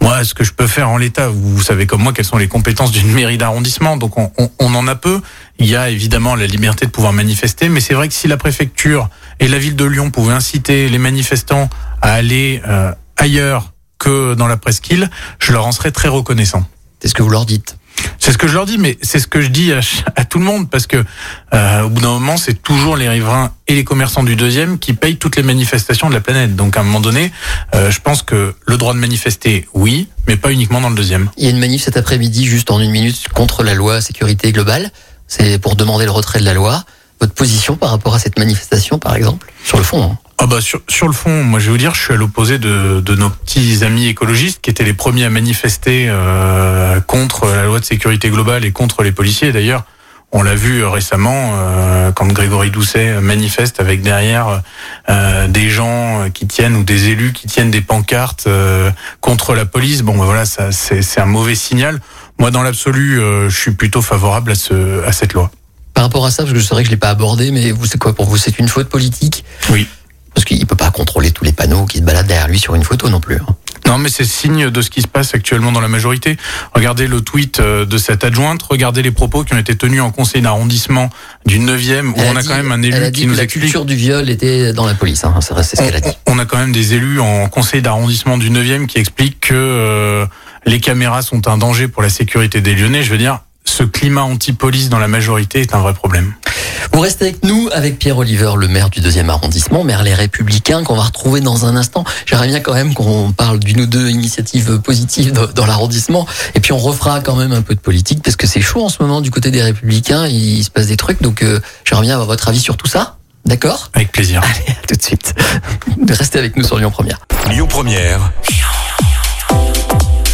Moi, ce que je peux faire en l'état, vous savez comme moi quelles sont les compétences d'une mairie d'arrondissement, donc on, on- on en a peu. Il y a évidemment la liberté de pouvoir manifester, mais c'est vrai que si la préfecture et la ville de Lyon pouvaient inciter les manifestants à aller euh, ailleurs que dans la presqu'île, je leur en serais très reconnaissant. C'est ce que vous leur dites. C'est ce que je leur dis, mais c'est ce que je dis à, tout le monde parce que euh, au bout d'un moment, c'est toujours les riverains et les commerçants du deuxième qui payent toutes les manifestations de la planète. Donc à un moment donné, euh, je pense que le droit de manifester, oui, mais pas uniquement dans le deuxième. Il y a une manif cet après-midi, juste en une minute, contre la loi sécurité globale. C'est pour demander le retrait de la loi. Votre position par rapport à cette manifestation, par exemple, sur le fond. hein. Ah bah sur, sur le fond, moi je vais vous dire, je suis à l'opposé de, de nos petits amis écologistes qui étaient les premiers à manifester euh, contre la loi de sécurité globale et contre les policiers. D'ailleurs, on l'a vu euh, récemment euh, quand Grégory Doucet manifeste avec derrière euh, des gens qui tiennent ou des élus qui tiennent des pancartes euh, contre la police. Bon, ben voilà, ça c'est c'est un mauvais signal. Moi, dans l'absolu, euh, je suis plutôt favorable à ce à cette loi. Par rapport à ça, parce que je sais que je l'ai pas abordé, mais vous, c'est quoi pour vous? C'est une faute politique? Oui. Parce qu'il peut pas contrôler tous les panneaux qui se baladent derrière lui sur une photo non plus. hein. Non, mais c'est signe de ce qui se passe actuellement dans la majorité. Regardez le tweet euh, de cette adjointe, regardez les propos qui ont été tenus en conseil d'arrondissement du 9e, où Elle on a dit- quand même un elle a élu dit qui que la explique. culture du viol était dans la police. Hein. C'est ce qu'elle a dit. On, on a quand même des élus en conseil d'arrondissement du 9e qui expliquent que euh, les caméras sont un danger pour la sécurité des Lyonnais. Je veux dire, ce climat anti-police dans la majorité est un vrai problème. Vous restez avec nous, avec Pierre Oliver, le maire du deuxième arrondissement, maire Les Républicains, qu'on va retrouver dans un instant. J'aimerais bien quand même qu'on parle d'une ou deux initiatives positives dans, l'arrondissement. Et puis on refera quand même un peu de politique, parce que c'est chaud en ce moment du côté des Républicains, il se passe des trucs. Donc euh, j'aimerais bien avoir votre avis sur tout ça. D'accord? Avec plaisir. Allez, à tout de suite. Restez avec nous sur Lyon Première. Lyon Première,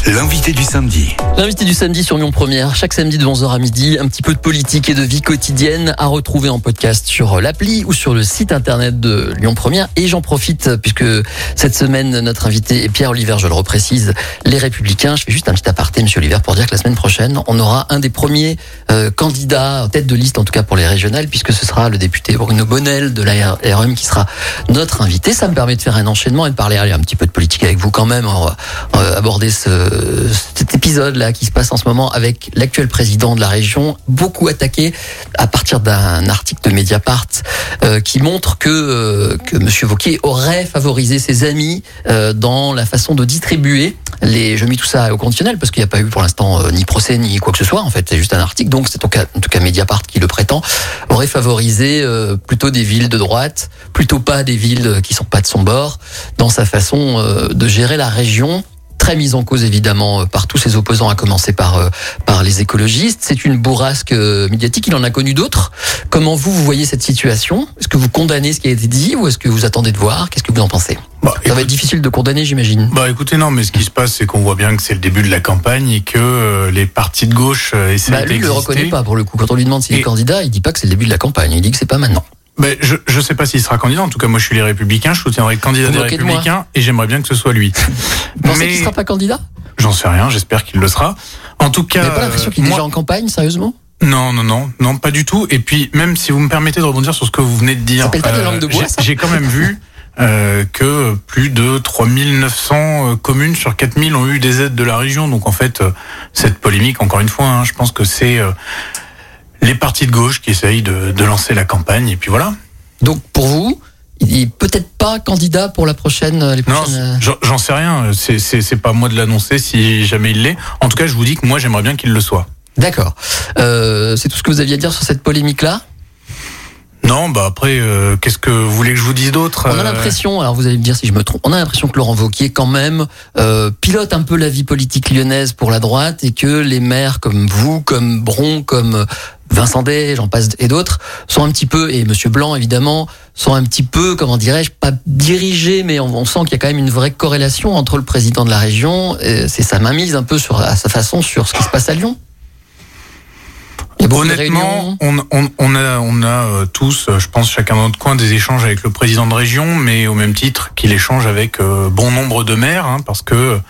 L'invité du samedi. L'invité du samedi sur Lyon Première, chaque samedi de 11h à midi, un petit peu de politique et de vie quotidienne à retrouver en podcast sur l'appli ou sur le site internet de Lyon Première. Et j'en profite puisque cette semaine, notre invité est Pierre-Oliver, je le reprécise, les Républicains. Je fais juste un petit aparté, Monsieur Oliver, pour dire que la semaine prochaine, on aura un des premiers euh, candidats, tête de liste en tout cas pour les régionales, puisque ce sera le député Bruno Bonnel de la RM qui sera notre invité. Ça me permet de faire un enchaînement et de parler allez, un petit peu de politique avec vous quand même. Va aborder ce cet épisode là qui se passe en ce moment avec l'actuel président de la région, beaucoup attaqué à partir d'un article de Mediapart euh, qui montre que euh, que Monsieur Vauquier aurait favorisé ses amis euh, dans la façon de distribuer les. Je mets tout ça au conditionnel parce qu'il n'y a pas eu pour l'instant euh, ni procès ni quoi que ce soit. En fait, c'est juste un article. Donc c'est en, en tout cas Mediapart qui le prétend aurait favorisé euh, plutôt des villes de droite, plutôt pas des villes qui sont pas de son bord dans sa façon euh, de gérer la région très mise en cause évidemment euh, par tous ses opposants, à commencer par euh, par les écologistes. C'est une bourrasque euh, médiatique. Il en a connu d'autres. Comment vous vous voyez cette situation? Est-ce que vous condamnez ce qui a été dit ou est-ce que vous attendez de voir? Qu'est-ce que vous en pensez? Bah, Ça va être difficile de condamner, j'imagine. Bah écoutez, non, mais ce qui se passe, c'est qu'on voit bien que c'est le début de la campagne et que euh, les partis de gauche essaient Bah, lui, il le reconnaît pas pour le coup. Quand on lui demande s'il est candidat, il dit pas que c'est le début de la campagne. Il dit que c'est pas maintenant. Ben, je je sais pas s'il sera candidat. En tout cas, moi, je suis les Républicains. Je soutiendrai le candidat Vous des de. Républicains et j'aimerais bien que ce soit lui. Vous pensez Mais qu'il sera pas candidat? j'en sais rien. J'espère qu'il le sera. En tout Vous cas, n'avez pas l'impression qu'il est moi- déjà en campagne, sérieusement? Non, non, non, non, pas du tout. Et puis, même si vous me permettez de rebondir sur ce que vous venez de dire, j'ai- ça? j'ai quand même vu euh, que plus de 3900 euh, communes sur 4000 ont eu des aides de la région. Donc, en fait, euh, cette polémique, encore une fois, hein, je pense que c'est euh, les partis de gauche qui essayent de, de lancer la campagne. Et puis voilà. Donc pour vous, il est peut-être pas candidat pour la prochaine, les Non, prochaines. euh, j'en- sais rien. C'est pas moi de l'annoncer si jamais il l'est. En tout cas, je vous dis que moi, j'aimerais bien qu'il le soit. D'accord. Euh, c'est tout ce que vous aviez à dire sur cette polémique-là? Non, bah après, euh, qu'est-ce que vous voulez que je vous dise d'autre On a Euh, l'impression, alors vous allez me dire si je me trompe, on a l'impression que Laurent Wauquiez quand même euh, pilote un peu la vie politique lyonnaise pour la droite et que les maires comme vous, comme Bron, comme Vincent Day, j'en passe et d'autres, sont un petit peu, et Monsieur Blanc évidemment, sont un petit peu, comment dirais-je, pas dirigés, mais on, on sent qu'il y a quand même une vraie corrélation entre le président de la région, et c'est sa mainmise un peu sur, à sa façon sur ce qui se passe à Lyon. Il y a beaucoup de Honnêtement, réunions. on, on, on a, on a euh, tous, euh, je pense, chacun dans notre coin, des échanges avec le président de région, mais au même titre qu'il échange avec euh, bon nombre de maires, hein, parce que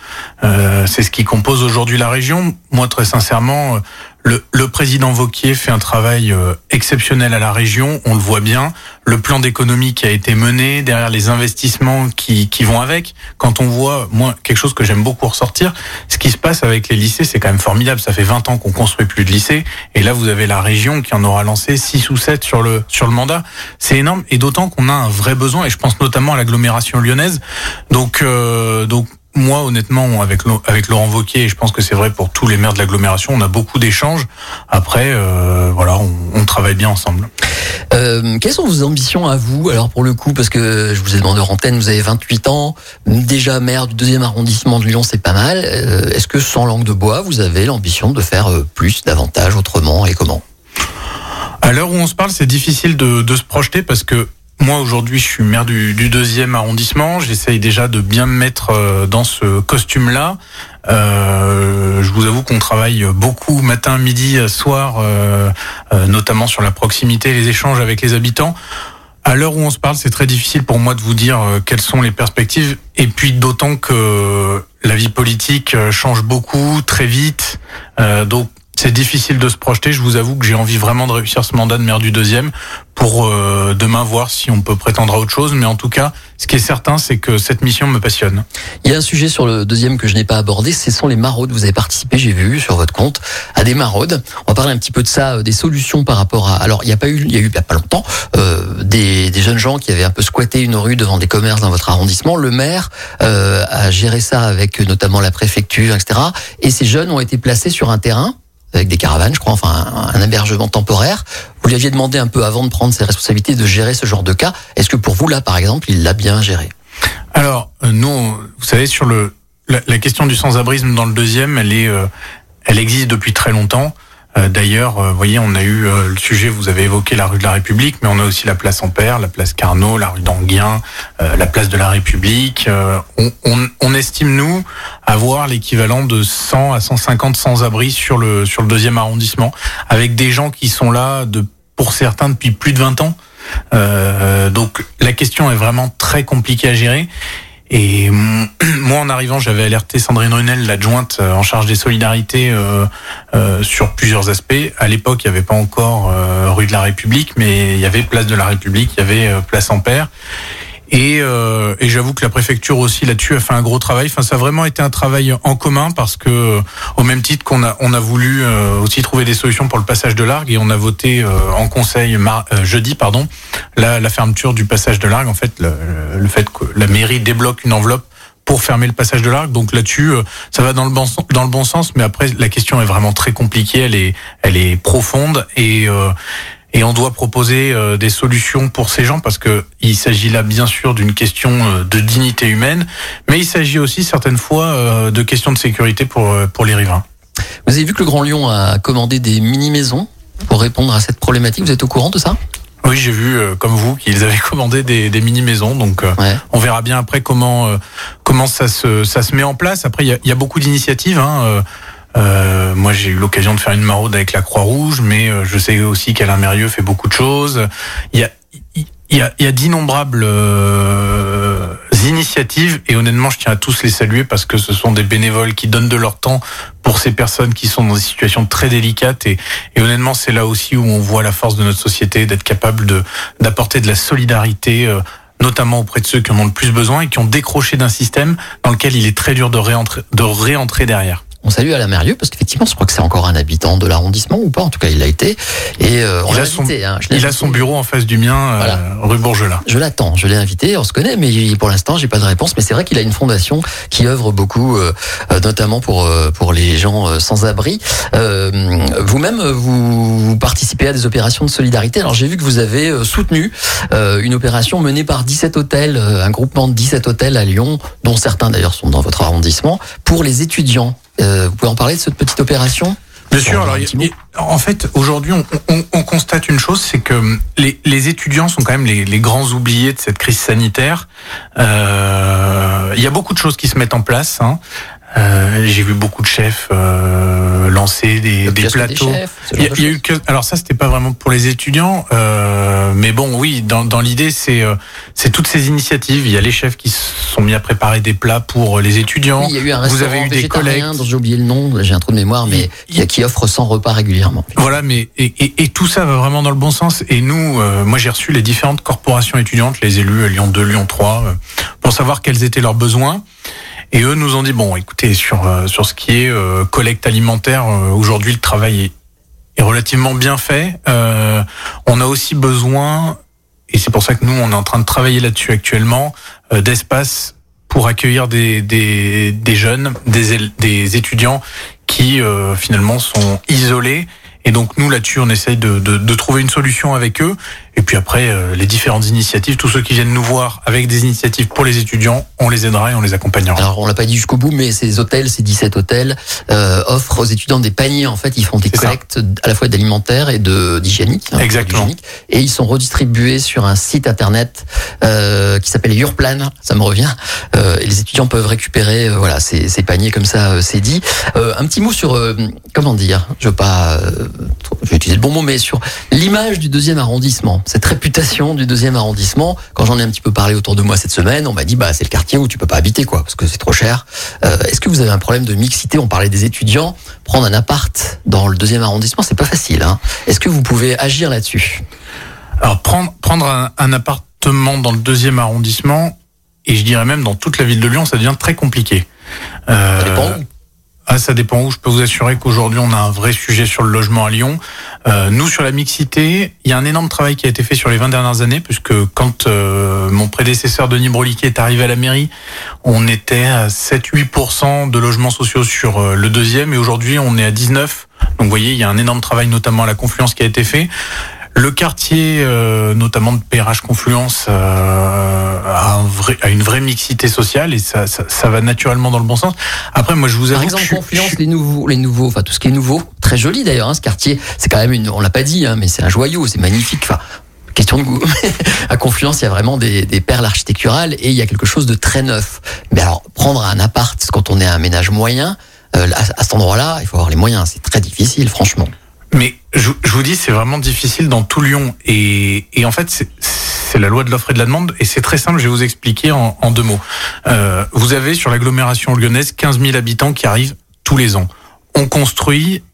euh, c'est ce qui compose aujourd'hui la région. Moi, très sincèrement, euh, le, le président Vauquier fait un travail euh, exceptionnel à la région, on le voit bien. Le plan d'économie qui a été mené, derrière les investissements qui, qui vont avec. Quand on voit, moi, quelque chose que j'aime beaucoup ressortir, ce qui se passe avec les lycées, c'est quand même formidable. Ça fait 20 ans qu'on construit plus de lycées, et là, vous avez la région qui en aura lancé 6 ou 7 sur le, sur le mandat. C'est énorme, et d'autant qu'on a un vrai besoin, et je pense notamment à l'agglomération lyonnaise. Donc, euh, donc, moi, honnêtement, avec, avec Laurent Vauquier, et je pense que c'est vrai pour tous les maires de l'agglomération, on a beaucoup d'échanges. Après, euh, voilà, on, on travaille bien ensemble. Euh, quelles sont vos ambitions à vous Alors pour le coup, parce que je vous ai demandé en antenne, vous avez 28 ans, déjà maire du deuxième arrondissement de Lyon, c'est pas mal. Euh, Est-ce que sans langue de bois, vous avez l'ambition de faire plus, davantage, autrement et comment? À l'heure où on se parle, c'est difficile de, de se projeter parce que moi aujourd'hui je suis maire du, du deuxième arrondissement. J'essaye déjà de bien me mettre euh, dans ce costume-là. Euh, je vous avoue qu'on travaille beaucoup matin, midi, soir, euh, euh, notamment sur la proximité, les échanges avec les habitants. À l'heure où on se parle, c'est très difficile pour moi de vous dire euh, quelles sont les perspectives. Et puis d'autant que la vie politique euh, change beaucoup, très vite. Euh, donc c'est difficile de se projeter. Je vous avoue que j'ai envie vraiment de réussir ce mandat de maire du deuxième pour euh, demain voir si on peut prétendre à autre chose. Mais en tout cas, ce qui est certain, c'est que cette mission me passionne. Il y a un sujet sur le deuxième que je n'ai pas abordé, ce sont les maraudes. Vous avez participé, j'ai vu sur votre compte, à des maraudes. On va parler un petit peu de ça, euh, des solutions par rapport à. Alors, il n'y a pas eu, il y a eu il y a pas longtemps euh, des, des jeunes gens qui avaient un peu squatté une rue devant des commerces dans votre arrondissement. Le maire euh, a géré ça avec notamment la préfecture, etc. Et ces jeunes ont été placés sur un terrain avec des caravanes, je crois, enfin un, hébergement temporaire. Vous lui aviez demandé un peu avant de prendre ses responsabilités de gérer ce genre de cas. Est-ce que pour vous là, par exemple, il l'a bien géré? Alors, euh, nous, vous savez, sur le la, la question du sans-abrisme dans le deuxième, elle est, euh, elle existe depuis très longtemps. Euh, D'ailleurs, euh, vous voyez, on a eu euh, le sujet, vous avez évoqué la rue de la République, mais on a aussi la place Ampère, la place Carnot, la rue d'Anguien, la place de la République. On, estime, nous, avoir l'équivalent de 100 à 150 sans-abri sur le, sur le deuxième arrondissement, avec des gens qui sont là, de, pour certains, depuis plus de 20 ans. Donc la question est vraiment très compliquée à gérer. Et mm, moi, en arrivant, j'avais alerté Sandrine Runel, l'adjointe euh, en charge des solidarités, euh, euh, sur plusieurs aspects. À l'époque, il n'y avait pas encore euh, rue de la République, mais il y avait place de la République, il y avait euh, place Ampère. Et, euh, et j'avoue que la préfecture aussi là-dessus a fait un gros travail. Enfin, ça a vraiment été un travail en commun parce que, au même titre qu'on a, on a voulu euh, aussi trouver des solutions pour le passage de l'Argue et on a voté euh, en conseil euh, jeudi, pardon, la, fermeture du passage de l'Argue. En fait, le, le fait que la mairie débloque une enveloppe pour fermer le passage de l'Arc. Donc là-dessus, euh, ça va dans le bon sens, dans le bon sens, mais après la question est vraiment très compliquée, elle est elle est profonde et euh, et on doit proposer euh, des solutions pour ces gens parce que il s'agit là bien sûr d'une question euh, de dignité humaine, mais il s'agit aussi certaines fois euh, de questions de sécurité pour euh, pour les riverains. Vous avez vu que le Grand Lyon a commandé des mini-maisons pour répondre à cette problématique. Vous êtes au courant de ça? Oui, j'ai vu euh, comme vous qu'ils avaient commandé des, des mini maisons, donc euh, Ouais. on verra bien après comment euh, comment ça se ça se met en place. Après, il y a, y a beaucoup d'initiatives. Hein. Euh, moi, j'ai eu l'occasion de faire une maraude avec la Croix-Rouge, mais euh, je sais aussi qu'Alain Mérieux fait beaucoup de choses. Il y a il y a, y a d'innombrables euh, initiatives et honnêtement, je tiens à tous les saluer parce que ce sont des bénévoles qui donnent de leur temps pour ces personnes qui sont dans des situations très délicates et, et honnêtement, c'est là aussi où on voit la force de notre société d'être capable de d'apporter de la solidarité. euh, notamment auprès de ceux qui en ont le plus besoin et qui ont décroché d'un système dans lequel il est très dur de réentrer, de réentrer derrière. On salue Alain Mérieux parce qu'effectivement, je crois que c'est encore un habitant de l'arrondissement ou pas. En tout cas, il l'a été. Et euh, on Il a son- invité. hein. Je Il a son bureau en face du mien, euh, rue Bourgelat. Je l'attends, je l'ai invité, on se connaît, mais pour l'instant, j'ai pas de réponse. Mais c'est vrai qu'il a une fondation qui œuvre beaucoup, euh, euh, notamment pour pour les gens sans abri. Vous-même, vous, vous participez à des opérations de solidarité. Alors j'ai vu que vous avez soutenu une opération menée par 17 hôtels, un groupement de 17 hôtels à Lyon, dont certains d'ailleurs sont dans votre arrondissement, pour les étudiants. Euh, vous pouvez en parler de cette petite opération? Bien sûr. Alors, en fait, aujourd'hui, on, on- on constate une chose, c'est que hum, les, les étudiants sont quand même les, les grands oubliés de cette crise sanitaire. Euh, il y a beaucoup de choses qui se mettent en place. hein. Euh, J'ai vu beaucoup de chefs euh, lancer des, des plateaux. chefs, Il y, a, de il y a choses. eu que, alors ça c'était pas vraiment pour les étudiants, euh, mais bon oui dans, dans l'idée c'est euh, c'est toutes ces initiatives. Il y a les chefs qui se sont mis à préparer des plats pour les étudiants. Oui, il y a eu un Vous avez eu des collectes. dont j'ai oublié le nom, j'ai un trou de mémoire, mais Il- qui, qui offre 100 repas régulièrement. Voilà, mais et, et, et tout ça va vraiment dans le bon sens. Et nous, euh, moi j'ai reçu les différentes corporations étudiantes, les élus à Lyon 2, Lyon 3, euh, pour savoir quels étaient leurs besoins. Et eux nous ont dit bon, écoutez, sur euh, sur ce qui est euh, collecte alimentaire, euh, aujourd'hui le travail est, est relativement bien fait. On a aussi besoin, et c'est pour ça que nous on est en train de travailler là-dessus actuellement, d'espace pour accueillir des, des, des jeunes, des, des étudiants qui euh, finalement sont isolés. Et donc nous là-dessus, on essaye de, de, de trouver une solution avec eux. Et puis après, euh, les différentes initiatives, tous ceux qui viennent nous voir avec des initiatives pour les étudiants, on les aidera et on les accompagnera. Alors on l'a pas dit jusqu'au bout, mais ces hôtels, ces 17 hôtels, euh, offrent aux étudiants des paniers. En fait, ils font des collectes à la fois d'alimentaire et de d'hygiénique. hein, Exactement. Et ils sont redistribués sur un site internet euh, qui s'appelle Urplan. Ça me revient. Euh, et les étudiants peuvent récupérer, euh, voilà, ces, ces paniers comme ça. euh, c'est dit. Euh, un petit mot sur euh, comment dire? Je veux pas, euh, je vais utiliser le bon mot, mais sur l'image du deuxième arrondissement, cette réputation du deuxième arrondissement. Quand j'en ai un petit peu parlé autour de moi cette semaine, on m'a dit bah c'est le quartier où tu peux pas habiter quoi, parce que c'est trop cher. Euh, Est-ce que vous avez un problème de mixité? On parlait des étudiants, prendre un appart dans le deuxième arrondissement, c'est pas facile. Hein Est-ce que vous pouvez agir là-dessus? Alors prendre, prendre un, un appartement dans le deuxième arrondissement, et je dirais même dans toute la ville de Lyon, ça devient très compliqué. Euh, Ça dépend où? Ah, ça dépend où. Je peux vous assurer qu'aujourd'hui, on a un vrai sujet sur le logement à Lyon. Euh, nous, sur la mixité, il y a un énorme travail qui a été fait sur les 20 dernières années, puisque quand euh, mon prédécesseur Denis Broliquet est arrivé à la mairie, on était à 7-8% de logements sociaux sur euh, le deuxième, et aujourd'hui, on est à 19. Donc, vous voyez, il y a un énorme travail, notamment à la confluence, qui a été fait. Le quartier, euh, notamment de PRH Confluence, euh, a, un vrai, a une vraie mixité sociale et ça, ça, ça va naturellement dans le bon sens. Après, moi, je vous Par exemple, que je suis- Confluence, les nouveaux, les nouveaux, enfin tout ce qui est nouveau, très joli d'ailleurs. Hein, ce quartier, c'est quand même une, on l'a pas dit, hein, mais c'est un joyau, c'est magnifique. Enfin, question de goût. à Confluence, il y a vraiment des, des perles architecturales et il y a quelque chose de très neuf. Mais alors, prendre un appart quand on est un ménage moyen, euh, à, à cet endroit-là, il faut avoir les moyens. C'est très difficile, franchement. Mais je, je vous dis, c'est vraiment difficile dans tout Lyon. Et, et en fait, c'est- la loi de l'offre et de la demande. Et c'est très simple, je vais vous expliquer en, en deux mots. Euh, vous avez sur l'agglomération lyonnaise 15 000 habitants qui arrivent tous les ans. On construit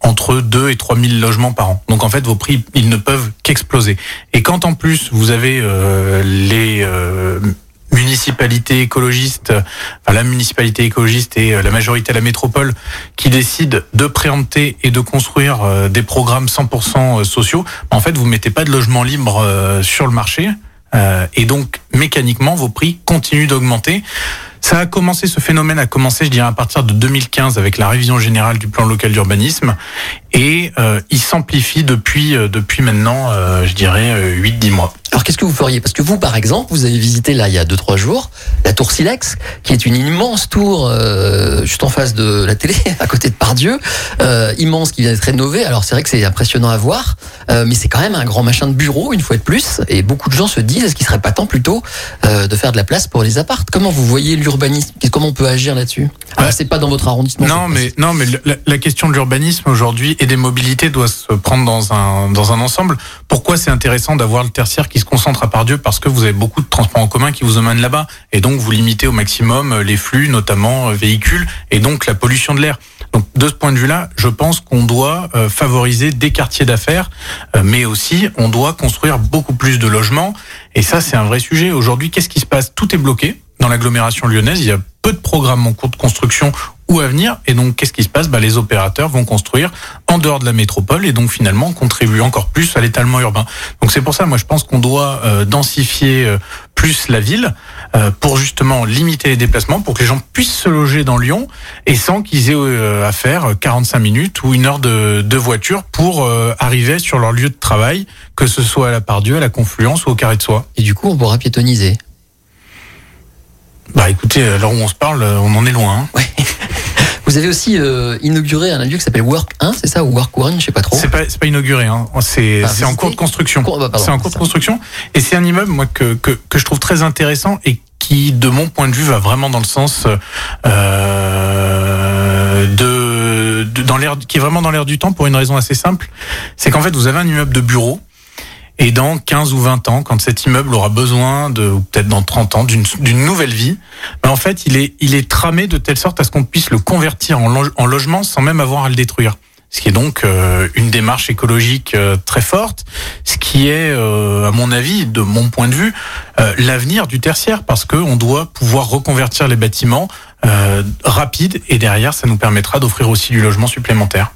entre 2 et 3 000 logements par an. Donc en fait, vos prix, ils ne peuvent qu'exploser. Et quand en plus, vous avez euh, les euh, municipalités écologistes, enfin la municipalité écologiste et euh, la majorité à la métropole qui décident de préempter et de construire euh, des programmes 100% sociaux, en fait, vous mettez pas de logement libre euh, sur le marché. euh, et donc, mécaniquement, vos prix continuent d'augmenter. Ça a commencé, ce phénomène a commencé, je dirais, à partir de 2015 avec la révision générale du plan local d'urbanisme. Et euh, il s'amplifie depuis, euh, depuis maintenant, euh, je dirais, euh, 8-10 mois. Alors qu'est-ce que vous feriez? Parce que vous, par exemple, vous avez visité là il y a 2-3 jours la tour Silex, qui est une immense tour euh, juste en face de la télé, à côté de Pardieu, euh, immense qui vient d'être rénovée. Alors c'est vrai que c'est impressionnant à voir, euh, mais c'est quand même un grand machin de bureau une fois de plus. Et beaucoup de gens se disent est-ce qu'il serait pas temps plutôt euh, de faire de la place pour les appartes? Comment vous voyez l'urbanisme? Comment on peut agir là-dessus? Alors Ouais. c'est pas dans votre arrondissement. Non, mais non, mais la, la question de l'urbanisme aujourd'hui et des mobilités doit se prendre dans un dans un ensemble. Pourquoi c'est intéressant d'avoir le tertiaire qui se concentre à Pardieu Parce que vous avez beaucoup de transports en commun qui vous emmènent là-bas, et donc vous limitez au maximum euh, les flux, notamment euh, véhicules, et donc la pollution de l'air. Donc de ce point de vue-là, je pense qu'on doit euh, favoriser des quartiers d'affaires, mais aussi on doit construire beaucoup plus de logements. Et ça, c'est un vrai sujet. Aujourd'hui, qu'est-ce qui se passe? Tout est bloqué dans l'agglomération lyonnaise. Il y a peu de programmes en cours de construction ou à venir. Et donc, qu'est-ce qui se passe? Bah, Les opérateurs vont construire en dehors de la métropole et donc finalement contribuer encore plus à l'étalement urbain. Donc c'est pour ça, moi, je pense qu'on doit euh, densifier euh, plus la ville euh, pour justement limiter les déplacements, pour que les gens puissent se loger dans Lyon et sans qu'ils aient euh, à faire 45 minutes ou une heure de, de voiture pour euh, arriver sur leur lieu de travail, que ce soit à la Pardieu, à la Confluence ou au Carré de Soie. Et du coup, on pourra piétoniser. Bah écoutez, à l'heure où on se parle, euh, on en est loin. hein. Ouais. Vous avez aussi euh, inauguré un lieu qui s'appelle Work 1, c'est ça, ou Work One, je sais pas trop. C'est pas, c'est pas inauguré, hein. c'est Ah, c'est en cours de construction. Cours- bah, pardon, C'est en cours de construction. Et c'est un immeuble, moi, que, que, que je trouve très intéressant et qui, de mon point de vue, va vraiment dans le sens euh, de, de- dans l'air, qui est vraiment dans l'air du temps pour une raison assez simple. C'est qu'en fait, vous avez un immeuble de bureau. Et dans 15 ou 20 ans, quand cet immeuble aura besoin de, ou peut-être dans 30 ans, d'une nouvelle vie, ben en fait, il est, il est tramé de telle sorte à ce qu'on puisse le convertir en, lo- en logement sans même avoir à le détruire. Ce qui est donc euh, une démarche écologique euh, très forte, ce qui est, euh, à mon avis, de mon point de vue, euh, l'avenir du tertiaire, parce que on doit pouvoir reconvertir les bâtiments euh, rapides, et derrière, ça nous permettra d'offrir aussi du logement supplémentaire.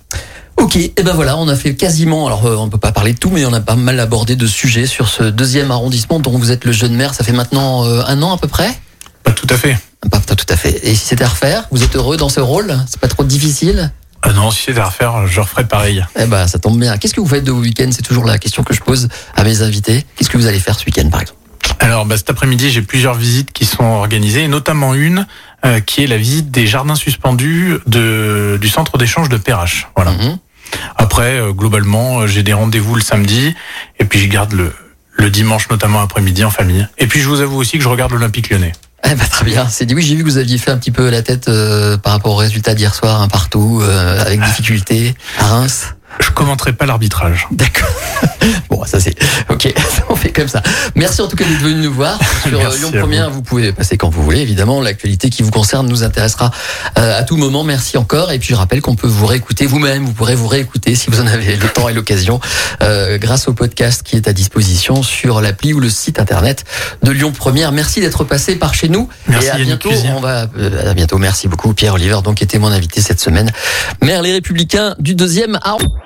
Ok, et ben voilà, on a fait quasiment, alors euh, on peut pas parler de tout, mais on a pas mal abordé de sujets sur ce deuxième arrondissement dont vous êtes le jeune maire, ça fait maintenant euh, un an à peu près Pas tout à fait. Pas pas tout à fait. Et si c'était à refaire, vous êtes heureux dans ce rôle? C'est pas trop difficile? Ah non, si c'était à refaire, je referais pareil. Eh ben ça tombe bien. Qu'est-ce que vous faites de vos week-ends? C'est toujours la question que je pose à mes invités. Qu'est-ce que vous allez faire ce week-end par exemple? Alors, bah, cet après-midi, j'ai plusieurs visites qui sont organisées, et notamment une euh, qui est la visite des jardins suspendus de, du centre d'échange de Perrache. Voilà. Mhm. Après, euh, globalement, euh, j'ai des rendez-vous le samedi, et puis je garde le, le dimanche, notamment après-midi, en famille. Et puis, je vous avoue aussi que je regarde l'Olympique lyonnais. Eh ben, très bien. C'est dit oui, j'ai vu que vous aviez fait un petit peu la tête euh, par rapport au résultat d'hier soir, un partout, euh, avec difficulté, à Reims. Je commenterai pas l'arbitrage. D'accord. Bon, ça c'est ok. On fait comme ça. Merci en tout cas d'être venu nous voir sur euh, Merci Lyon Première. Vous. pouvez passer quand vous voulez. Évidemment, l'actualité qui vous concerne nous intéressera euh, à tout moment. Merci encore. Et puis je rappelle qu'on peut vous réécouter vous-même. Vous pourrez vous réécouter si vous en avez le temps et l'occasion euh, grâce au podcast qui est à disposition sur l'appli ou le site internet de Lyon Première. Merci d'être passé par chez nous. Merci, et à bientôt. On va à bientôt. Merci beaucoup Pierre Oliver donc était mon invité cette semaine. Maire les Républicains du deuxième arrondissement.